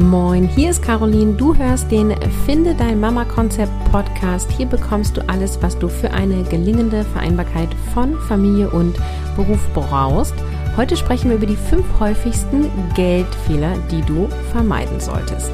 Moin, hier ist Caroline. Du hörst den Finde dein Mama Konzept Podcast. Hier bekommst du alles, was du für eine gelingende Vereinbarkeit von Familie und Beruf brauchst. Heute sprechen wir über die fünf häufigsten Geldfehler, die du vermeiden solltest.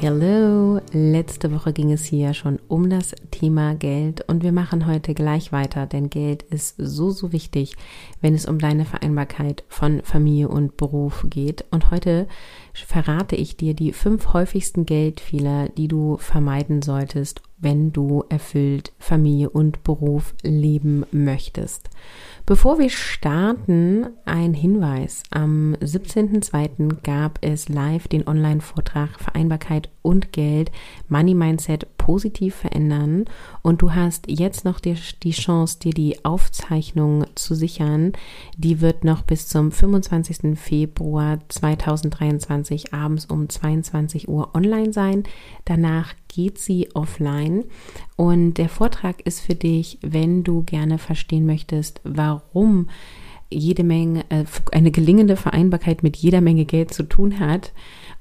Hello, letzte Woche ging es hier schon um das Thema Geld und wir machen heute gleich weiter, denn Geld ist so, so wichtig, wenn es um deine Vereinbarkeit von Familie und Beruf geht. Und heute verrate ich dir die fünf häufigsten Geldfehler, die du vermeiden solltest, wenn du erfüllt Familie und Beruf leben möchtest. Bevor wir starten, ein Hinweis. Am 17.02. gab es live den Online-Vortrag Vereinbarkeit und Geld, Money Mindset positiv verändern. Und du hast jetzt noch die, Chance, dir die Aufzeichnung zu sichern. Die wird noch bis zum 25. Februar 2023 abends um 22 Uhr online sein. Danach geht sie offline. Und der Vortrag ist für dich, wenn du gerne verstehen möchtest, warum jede Menge, äh, eine gelingende Vereinbarkeit mit jeder Menge Geld zu tun hat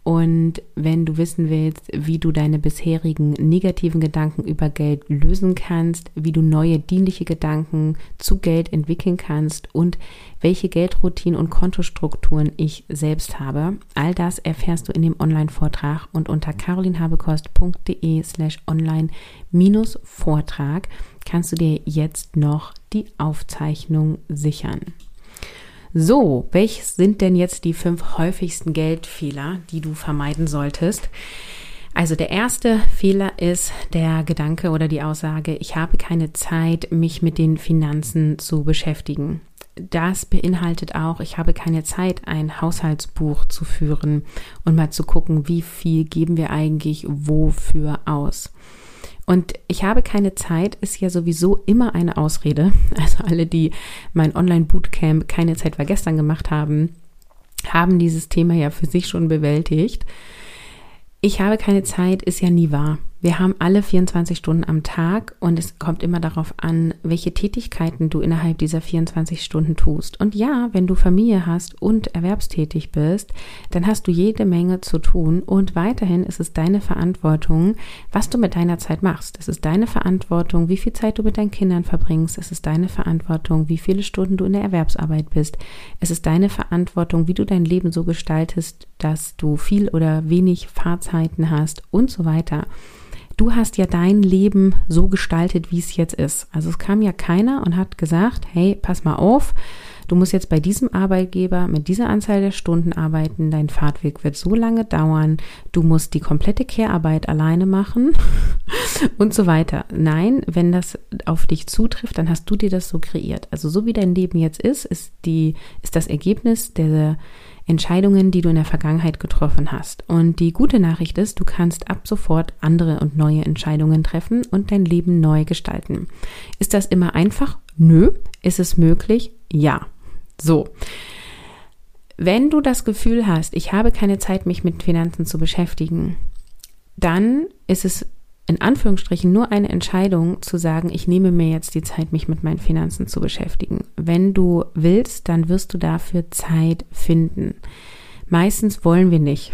und wenn du wissen willst, wie du deine bisherigen negativen Gedanken über Geld lösen kannst, wie du neue dienliche Gedanken zu Geld entwickeln kannst und welche Geldroutinen und Kontostrukturen ich selbst habe, all das erfährst du in dem Online-Vortrag und unter carolinhabekost.de slash online-Vortrag kannst du dir jetzt noch die Aufzeichnung sichern. So, welches sind denn jetzt die fünf häufigsten Geldfehler, die du vermeiden solltest? Also der erste Fehler ist der Gedanke oder die Aussage, ich habe keine Zeit, mich mit den Finanzen zu beschäftigen. Das beinhaltet auch, ich habe keine Zeit, ein Haushaltsbuch zu führen und mal zu gucken, wie viel geben wir eigentlich wofür aus. Und ich habe keine Zeit, ist ja sowieso immer eine Ausrede. Also alle, die mein Online-Bootcamp keine Zeit war gestern gemacht haben, haben dieses Thema ja für sich schon bewältigt. Ich habe keine Zeit, ist ja nie wahr. Wir haben alle 24 Stunden am Tag und es kommt immer darauf an, welche Tätigkeiten du innerhalb dieser 24 Stunden tust. Und ja, wenn du Familie hast und erwerbstätig bist, dann hast du jede Menge zu tun und weiterhin ist es deine Verantwortung, was du mit deiner Zeit machst. Es ist deine Verantwortung, wie viel Zeit du mit deinen Kindern verbringst. Es ist deine Verantwortung, wie viele Stunden du in der Erwerbsarbeit bist. Es ist deine Verantwortung, wie du dein Leben so gestaltest, dass du viel oder wenig Fahrzeiten hast und so weiter du hast ja dein Leben so gestaltet, wie es jetzt ist. Also es kam ja keiner und hat gesagt, hey, pass mal auf, du musst jetzt bei diesem Arbeitgeber mit dieser Anzahl der Stunden arbeiten, dein Fahrtweg wird so lange dauern, du musst die komplette Care-Arbeit alleine machen und so weiter. Nein, wenn das auf dich zutrifft, dann hast du dir das so kreiert. Also so wie dein Leben jetzt ist, ist die, ist das Ergebnis der Entscheidungen, die du in der Vergangenheit getroffen hast. Und die gute Nachricht ist, du kannst ab sofort andere und neue Entscheidungen treffen und dein Leben neu gestalten. Ist das immer einfach? Nö. Ist es möglich? Ja. So. Wenn du das Gefühl hast, ich habe keine Zeit, mich mit Finanzen zu beschäftigen, dann ist es in Anführungsstrichen nur eine Entscheidung zu sagen, ich nehme mir jetzt die Zeit, mich mit meinen Finanzen zu beschäftigen. Wenn du willst, dann wirst du dafür Zeit finden. Meistens wollen wir nicht.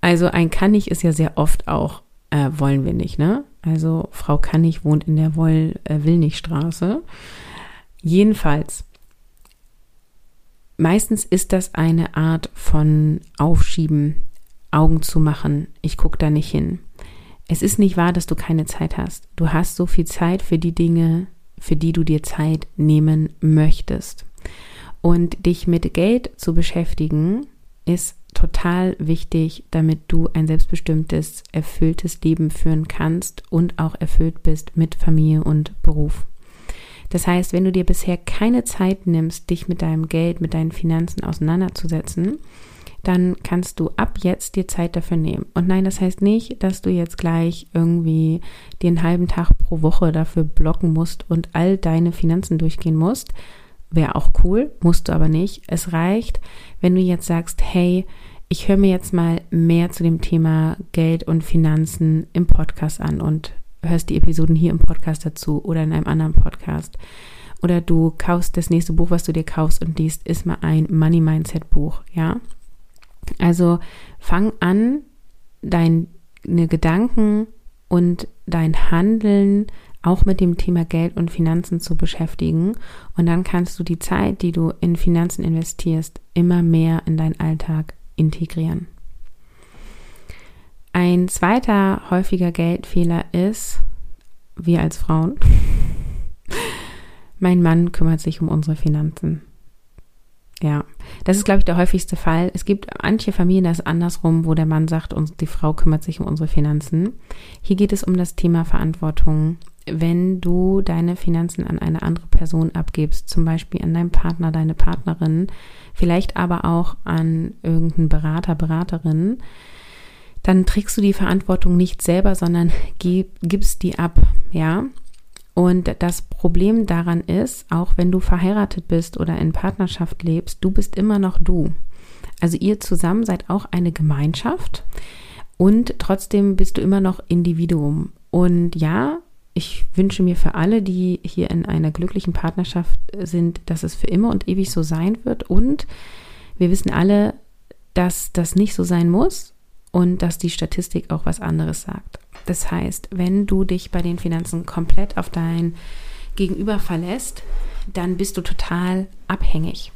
Also ein kann ich ist ja sehr oft auch äh, wollen wir nicht, ne? Also Frau Kannig wohnt in der Woll äh, Willnichstraße. Jedenfalls meistens ist das eine Art von Aufschieben, Augen zu machen. Ich gucke da nicht hin. Es ist nicht wahr, dass du keine Zeit hast. Du hast so viel Zeit für die Dinge, für die du dir Zeit nehmen möchtest. Und dich mit Geld zu beschäftigen, ist total wichtig, damit du ein selbstbestimmtes, erfülltes Leben führen kannst und auch erfüllt bist mit Familie und Beruf. Das heißt, wenn du dir bisher keine Zeit nimmst, dich mit deinem Geld, mit deinen Finanzen auseinanderzusetzen, dann kannst du ab jetzt dir Zeit dafür nehmen. Und nein, das heißt nicht, dass du jetzt gleich irgendwie den halben Tag pro Woche dafür blocken musst und all deine Finanzen durchgehen musst. Wäre auch cool, musst du aber nicht. Es reicht, wenn du jetzt sagst, hey, ich höre mir jetzt mal mehr zu dem Thema Geld und Finanzen im Podcast an und hörst die Episoden hier im Podcast dazu oder in einem anderen Podcast oder du kaufst das nächste Buch, was du dir kaufst und liest, ist mal ein Money Mindset Buch, ja. Also fang an, deine Gedanken und dein Handeln auch mit dem Thema Geld und Finanzen zu beschäftigen. Und dann kannst du die Zeit, die du in Finanzen investierst, immer mehr in deinen Alltag integrieren. Ein zweiter häufiger Geldfehler ist, wir als Frauen, mein Mann kümmert sich um unsere Finanzen. Ja, das ist, glaube ich, der häufigste Fall. Es gibt manche Familien, das ist andersrum, wo der Mann sagt, und die Frau kümmert sich um unsere Finanzen. Hier geht es um das Thema Verantwortung. Wenn du deine Finanzen an eine andere Person abgibst, zum Beispiel an deinen Partner, deine Partnerin, vielleicht aber auch an irgendeinen Berater, Beraterin, dann trägst du die Verantwortung nicht selber, sondern gibst die ab, ja. Und das Problem daran ist, auch wenn du verheiratet bist oder in Partnerschaft lebst, du bist immer noch du. Also ihr zusammen seid auch eine Gemeinschaft und trotzdem bist du immer noch Individuum. Und ja, ich wünsche mir für alle, die hier in einer glücklichen Partnerschaft sind, dass es für immer und ewig so sein wird. Und wir wissen alle, dass das nicht so sein muss und dass die Statistik auch was anderes sagt. Das heißt, wenn du dich bei den Finanzen komplett auf dein Gegenüber verlässt, dann bist du total abhängig.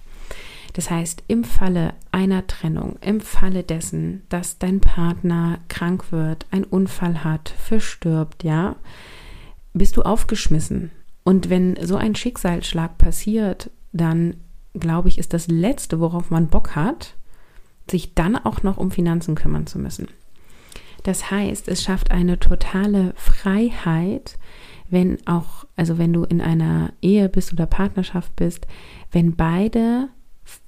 Das heißt, im Falle einer Trennung, im Falle dessen, dass dein Partner krank wird, einen Unfall hat, verstirbt, ja, bist du aufgeschmissen. Und wenn so ein Schicksalsschlag passiert, dann glaube ich, ist das Letzte, worauf man Bock hat, sich dann auch noch um Finanzen kümmern zu müssen. Das heißt, es schafft eine totale Freiheit, wenn auch, also wenn du in einer Ehe bist oder Partnerschaft bist, wenn beide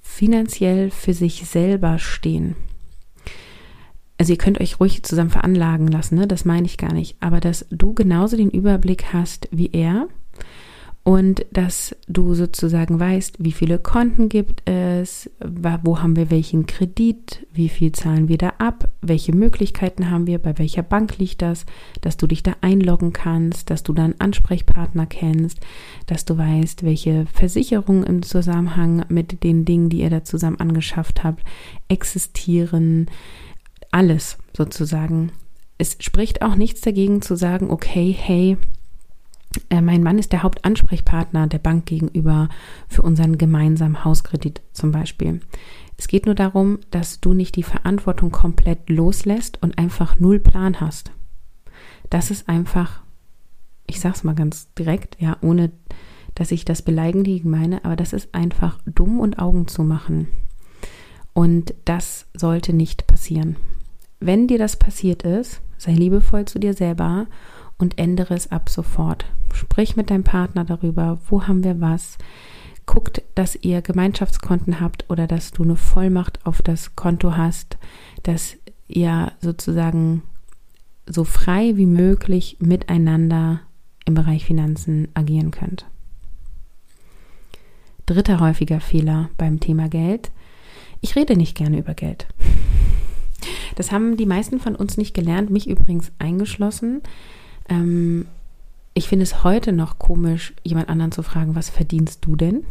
finanziell für sich selber stehen. Also ihr könnt euch ruhig zusammen veranlagen lassen, ne? das meine ich gar nicht, aber dass du genauso den Überblick hast wie er und dass du sozusagen weißt, wie viele Konten gibt es, wo haben wir welchen Kredit, wie viel zahlen wir da ab, welche Möglichkeiten haben wir, bei welcher Bank liegt das, dass du dich da einloggen kannst, dass du dann Ansprechpartner kennst, dass du weißt, welche Versicherungen im Zusammenhang mit den Dingen, die ihr da zusammen angeschafft habt, existieren, alles sozusagen. Es spricht auch nichts dagegen zu sagen, okay, hey, äh, mein Mann ist der Hauptansprechpartner der Bank gegenüber für unseren gemeinsamen Hauskredit zum Beispiel. Es geht nur darum, dass du nicht die Verantwortung komplett loslässt und einfach null Plan hast. Das ist einfach, ich sag's mal ganz direkt, ja, ohne dass ich das beleidigend meine, aber das ist einfach dumm und Augen zu machen. Und das sollte nicht passieren. Wenn dir das passiert ist, sei liebevoll zu dir selber und ändere es ab sofort. Sprich mit deinem Partner darüber, wo haben wir was. Guckt, dass ihr Gemeinschaftskonten habt oder dass du eine Vollmacht auf das Konto hast, dass ihr sozusagen so frei wie möglich miteinander im Bereich Finanzen agieren könnt. Dritter häufiger Fehler beim Thema Geld. Ich rede nicht gerne über Geld. Das haben die meisten von uns nicht gelernt, mich übrigens eingeschlossen. Ähm, ich finde es heute noch komisch, jemand anderen zu fragen, was verdienst du denn?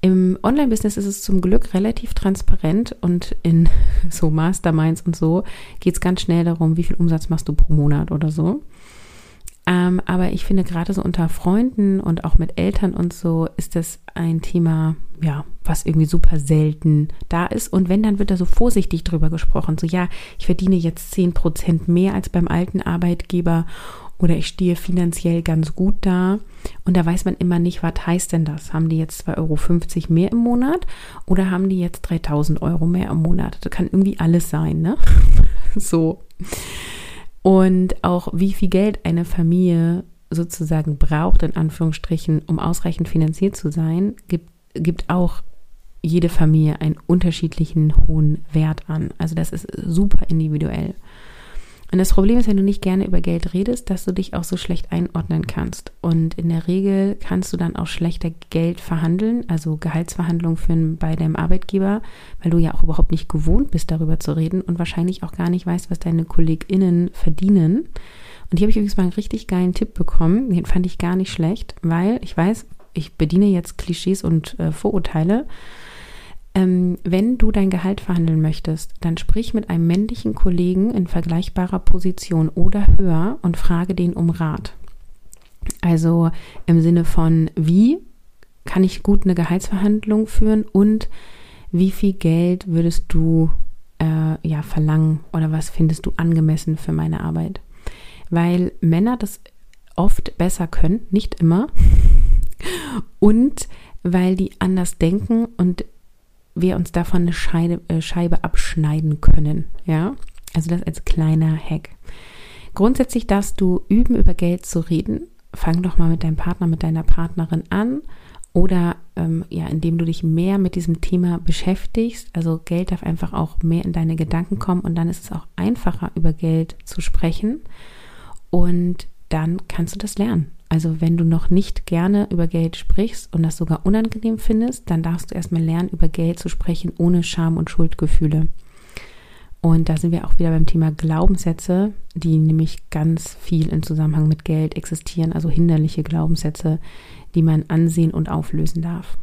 Im Online-Business ist es zum Glück relativ transparent und in so Masterminds und so geht es ganz schnell darum, wie viel Umsatz machst du pro Monat oder so. Ähm, aber ich finde gerade so unter Freunden und auch mit Eltern und so ist das ein Thema, ja, was irgendwie super selten da ist. Und wenn, dann wird da so vorsichtig drüber gesprochen. So, ja, ich verdiene jetzt zehn Prozent mehr als beim alten Arbeitgeber oder ich stehe finanziell ganz gut da. Und da weiß man immer nicht, was heißt denn das? Haben die jetzt 2,50 Euro mehr im Monat oder haben die jetzt 3000 Euro mehr im Monat? Das kann irgendwie alles sein, ne? so. Und auch wie viel Geld eine Familie sozusagen braucht, in Anführungsstrichen, um ausreichend finanziert zu sein, gibt, gibt auch jede Familie einen unterschiedlichen hohen Wert an. Also das ist super individuell. Und das Problem ist, wenn du nicht gerne über Geld redest, dass du dich auch so schlecht einordnen kannst. Und in der Regel kannst du dann auch schlechter Geld verhandeln, also Gehaltsverhandlungen führen bei deinem Arbeitgeber, weil du ja auch überhaupt nicht gewohnt bist, darüber zu reden und wahrscheinlich auch gar nicht weißt, was deine KollegInnen verdienen. Und hier habe ich übrigens mal einen richtig geilen Tipp bekommen, den fand ich gar nicht schlecht, weil ich weiß, ich bediene jetzt Klischees und äh, Vorurteile. Ähm, wenn du dein Gehalt verhandeln möchtest, dann sprich mit einem männlichen Kollegen in vergleichbarer Position oder höher und frage den um Rat. Also im Sinne von, wie kann ich gut eine Gehaltsverhandlung führen und wie viel Geld würdest du äh, ja verlangen oder was findest du angemessen für meine Arbeit? Weil Männer das oft besser können, nicht immer, und weil die anders denken und wir uns davon eine Scheibe, äh, Scheibe abschneiden können. Ja, also das als kleiner Hack. Grundsätzlich darfst du üben, über Geld zu reden. Fang doch mal mit deinem Partner, mit deiner Partnerin an oder ähm, ja, indem du dich mehr mit diesem Thema beschäftigst. Also Geld darf einfach auch mehr in deine Gedanken kommen und dann ist es auch einfacher, über Geld zu sprechen. Und dann kannst du das lernen. Also wenn du noch nicht gerne über Geld sprichst und das sogar unangenehm findest, dann darfst du erstmal lernen, über Geld zu sprechen ohne Scham und Schuldgefühle. Und da sind wir auch wieder beim Thema Glaubenssätze, die nämlich ganz viel im Zusammenhang mit Geld existieren, also hinderliche Glaubenssätze, die man ansehen und auflösen darf.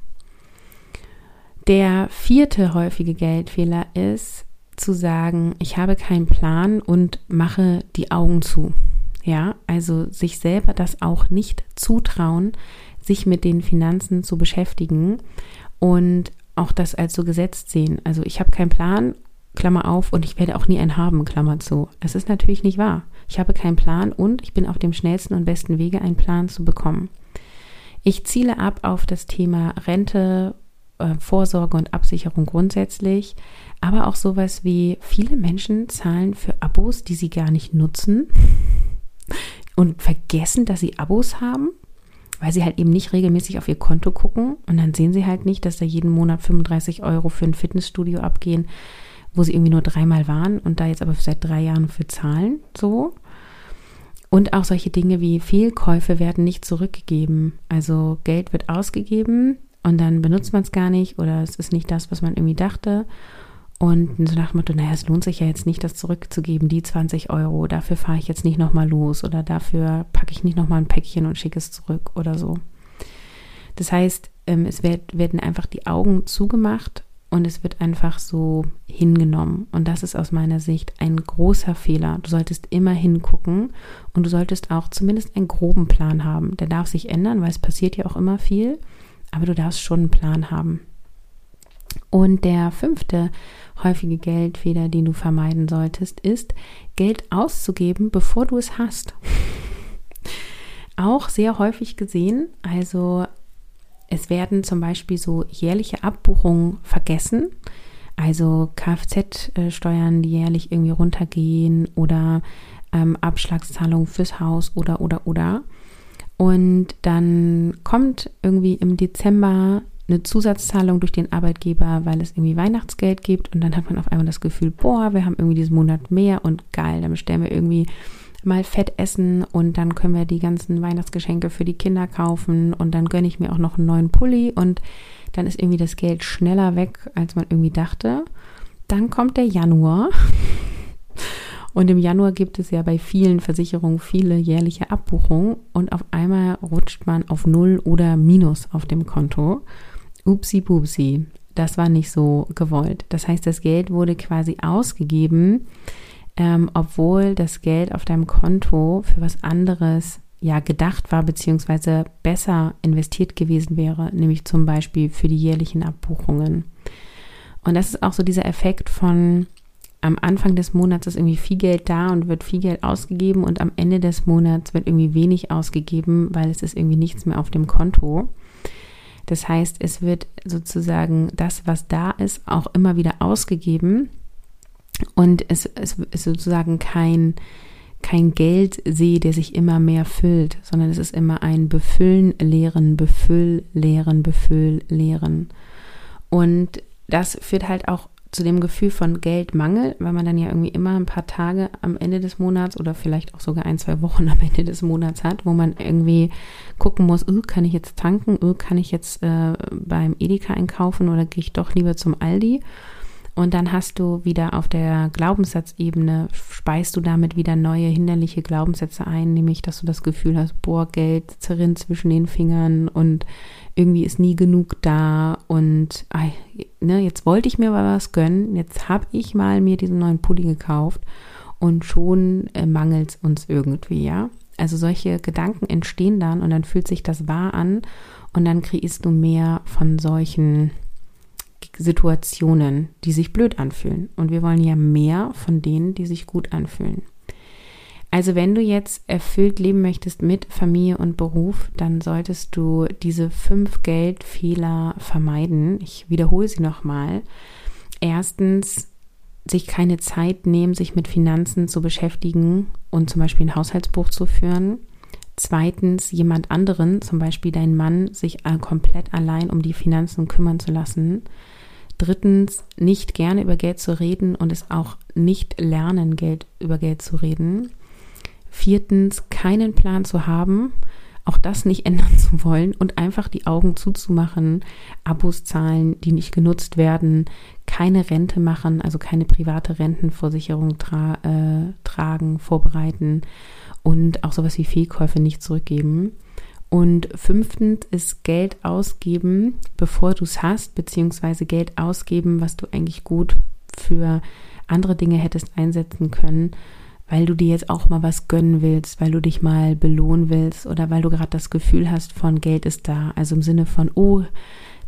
Der vierte häufige Geldfehler ist zu sagen, ich habe keinen Plan und mache die Augen zu. Ja, also sich selber das auch nicht zutrauen, sich mit den Finanzen zu beschäftigen und auch das als so gesetzt sehen. Also ich habe keinen Plan, Klammer auf, und ich werde auch nie einen haben, Klammer zu. Es ist natürlich nicht wahr. Ich habe keinen Plan und ich bin auf dem schnellsten und besten Wege, einen Plan zu bekommen. Ich ziele ab auf das Thema Rente, äh, Vorsorge und Absicherung grundsätzlich, aber auch sowas wie viele Menschen zahlen für Abos, die sie gar nicht nutzen und vergessen, dass sie Abos haben, weil sie halt eben nicht regelmäßig auf ihr Konto gucken und dann sehen sie halt nicht, dass da jeden Monat 35 Euro für ein Fitnessstudio abgehen, wo sie irgendwie nur dreimal waren und da jetzt aber seit drei Jahren für zahlen, so. Und auch solche Dinge wie Fehlkäufe werden nicht zurückgegeben. Also Geld wird ausgegeben und dann benutzt man es gar nicht oder es ist nicht das, was man irgendwie dachte. Und so nach dem Motto, naja, es lohnt sich ja jetzt nicht, das zurückzugeben, die 20 Euro, dafür fahre ich jetzt nicht nochmal los oder dafür packe ich nicht nochmal ein Päckchen und schicke es zurück oder so. Das heißt, ähm, es werden einfach die Augen zugemacht und es wird einfach so hingenommen. Und das ist aus meiner Sicht ein großer Fehler. Du solltest immer hingucken und du solltest auch zumindest einen groben Plan haben. Der darf sich ändern, weil es passiert ja auch immer viel, aber du darfst schon einen Plan haben. Und der fünfte häufige Geldfeder, den du vermeiden solltest, ist Geld auszugeben, bevor du es hast. Auch sehr häufig gesehen, also es werden zum Beispiel so jährliche Abbuchungen vergessen, also Kfz-Steuern, die jährlich irgendwie runtergehen oder ähm, Abschlagszahlungen fürs Haus oder oder oder. Und dann kommt irgendwie im Dezember eine Zusatzzahlung durch den Arbeitgeber, weil es irgendwie Weihnachtsgeld gibt und dann hat man auf einmal das Gefühl, boah, wir haben irgendwie diesen Monat mehr und geil, dann bestellen wir irgendwie mal Fett essen und dann können wir die ganzen Weihnachtsgeschenke für die Kinder kaufen und dann gönne ich mir auch noch einen neuen Pulli und dann ist irgendwie das Geld schneller weg, als man irgendwie dachte. Dann kommt der Januar. Und im Januar gibt es ja bei vielen Versicherungen viele jährliche Abbuchungen und auf einmal rutscht man auf Null oder Minus auf dem Konto. Upsi bupsi, das war nicht so gewollt. Das heißt, das Geld wurde quasi ausgegeben, ähm, obwohl das Geld auf deinem Konto für was anderes ja gedacht war, beziehungsweise besser investiert gewesen wäre, nämlich zum Beispiel für die jährlichen Abbuchungen. Und das ist auch so dieser Effekt von am Anfang des Monats ist irgendwie viel Geld da und wird viel Geld ausgegeben und am Ende des Monats wird irgendwie wenig ausgegeben, weil es ist irgendwie nichts mehr auf dem Konto. Das heißt, es wird sozusagen das, was da ist, auch immer wieder ausgegeben und es, es ist sozusagen kein, kein Geldsee, der sich immer mehr füllt, sondern es ist immer ein Befüllen, Leeren, Befüll, Leeren, Befüll, Leeren. Und das führt halt auch zu dem Gefühl von Geldmangel, weil man dann ja irgendwie immer ein paar Tage am Ende des Monats oder vielleicht auch sogar ein, zwei Wochen am Ende des Monats hat, wo man irgendwie gucken muss, oh, kann ich jetzt tanken, oh, kann ich jetzt äh, beim Edeka einkaufen oder gehe ich doch lieber zum Aldi? Und dann hast du wieder auf der Glaubenssatzebene, speist du damit wieder neue hinderliche Glaubenssätze ein, nämlich, dass du das Gefühl hast, boah, Geld zerrinnt zwischen den Fingern und irgendwie ist nie genug da und ne, jetzt wollte ich mir mal was gönnen, jetzt habe ich mal mir diesen neuen Pulli gekauft und schon äh, mangelt es uns irgendwie, ja. Also solche Gedanken entstehen dann und dann fühlt sich das wahr an und dann kreierst du mehr von solchen Situationen, die sich blöd anfühlen. Und wir wollen ja mehr von denen, die sich gut anfühlen. Also wenn du jetzt erfüllt leben möchtest mit Familie und Beruf, dann solltest du diese fünf Geldfehler vermeiden. Ich wiederhole sie nochmal. Erstens, sich keine Zeit nehmen, sich mit Finanzen zu beschäftigen und zum Beispiel ein Haushaltsbuch zu führen. Zweitens, jemand anderen, zum Beispiel dein Mann, sich komplett allein um die Finanzen kümmern zu lassen. Drittens, nicht gerne über Geld zu reden und es auch nicht lernen, Geld über Geld zu reden. Viertens, keinen Plan zu haben, auch das nicht ändern zu wollen und einfach die Augen zuzumachen, Abos zahlen, die nicht genutzt werden, keine Rente machen, also keine private Rentenversicherung tra äh, tragen, vorbereiten und auch sowas wie Fehlkäufe nicht zurückgeben. Und fünftens ist Geld ausgeben, bevor du es hast, beziehungsweise Geld ausgeben, was du eigentlich gut für andere Dinge hättest einsetzen können weil du dir jetzt auch mal was gönnen willst, weil du dich mal belohnen willst oder weil du gerade das Gefühl hast von Geld ist da. Also im Sinne von, oh,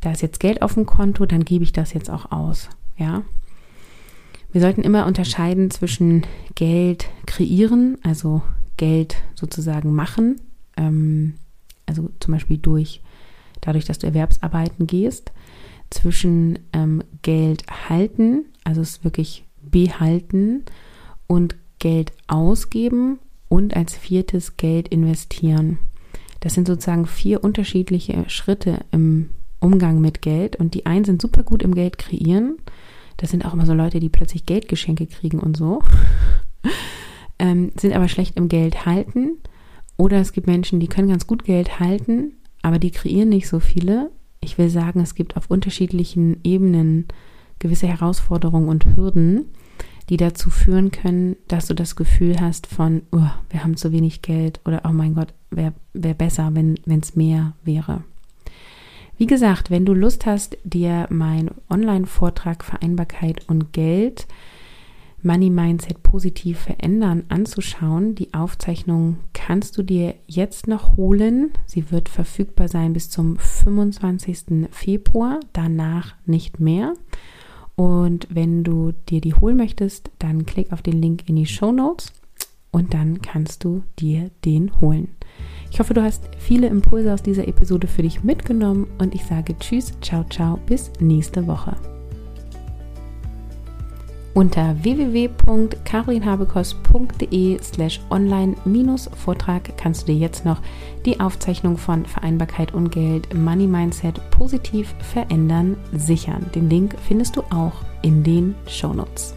da ist jetzt Geld auf dem Konto, dann gebe ich das jetzt auch aus. Ja. Wir sollten immer unterscheiden zwischen Geld kreieren, also Geld sozusagen machen, ähm, also zum Beispiel durch, dadurch, dass du Erwerbsarbeiten gehst, zwischen ähm, Geld halten, also es wirklich behalten und Geld ausgeben und als viertes Geld investieren. Das sind sozusagen vier unterschiedliche Schritte im Umgang mit Geld und die einen sind super gut im Geld kreieren. Das sind auch immer so Leute, die plötzlich Geldgeschenke kriegen und so. ähm, sind aber schlecht im Geld halten. Oder es gibt Menschen, die können ganz gut Geld halten, aber die kreieren nicht so viele. Ich will sagen, es gibt auf unterschiedlichen Ebenen gewisse Herausforderungen und Hürden die dazu führen können, dass du das Gefühl hast von, oh, wir haben zu wenig Geld oder oh mein Gott, wäre wär besser, wenn es mehr wäre. Wie gesagt, wenn du Lust hast, dir mein Online-Vortrag Vereinbarkeit und Geld, Money Mindset positiv verändern anzuschauen, die Aufzeichnung kannst du dir jetzt noch holen. Sie wird verfügbar sein bis zum 25. Februar, danach nicht mehr. Und wenn du dir die holen möchtest, dann klick auf den Link in die Show Notes und dann kannst du dir den holen. Ich hoffe, du hast viele Impulse aus dieser Episode für dich mitgenommen und ich sage Tschüss, ciao, ciao, bis nächste Woche. Unter www.carolinhabekos.de slash online-vortrag kannst du dir jetzt noch die Aufzeichnung von Vereinbarkeit und Geld Money Mindset positiv verändern sichern. Den Link findest du auch in den Shownotes.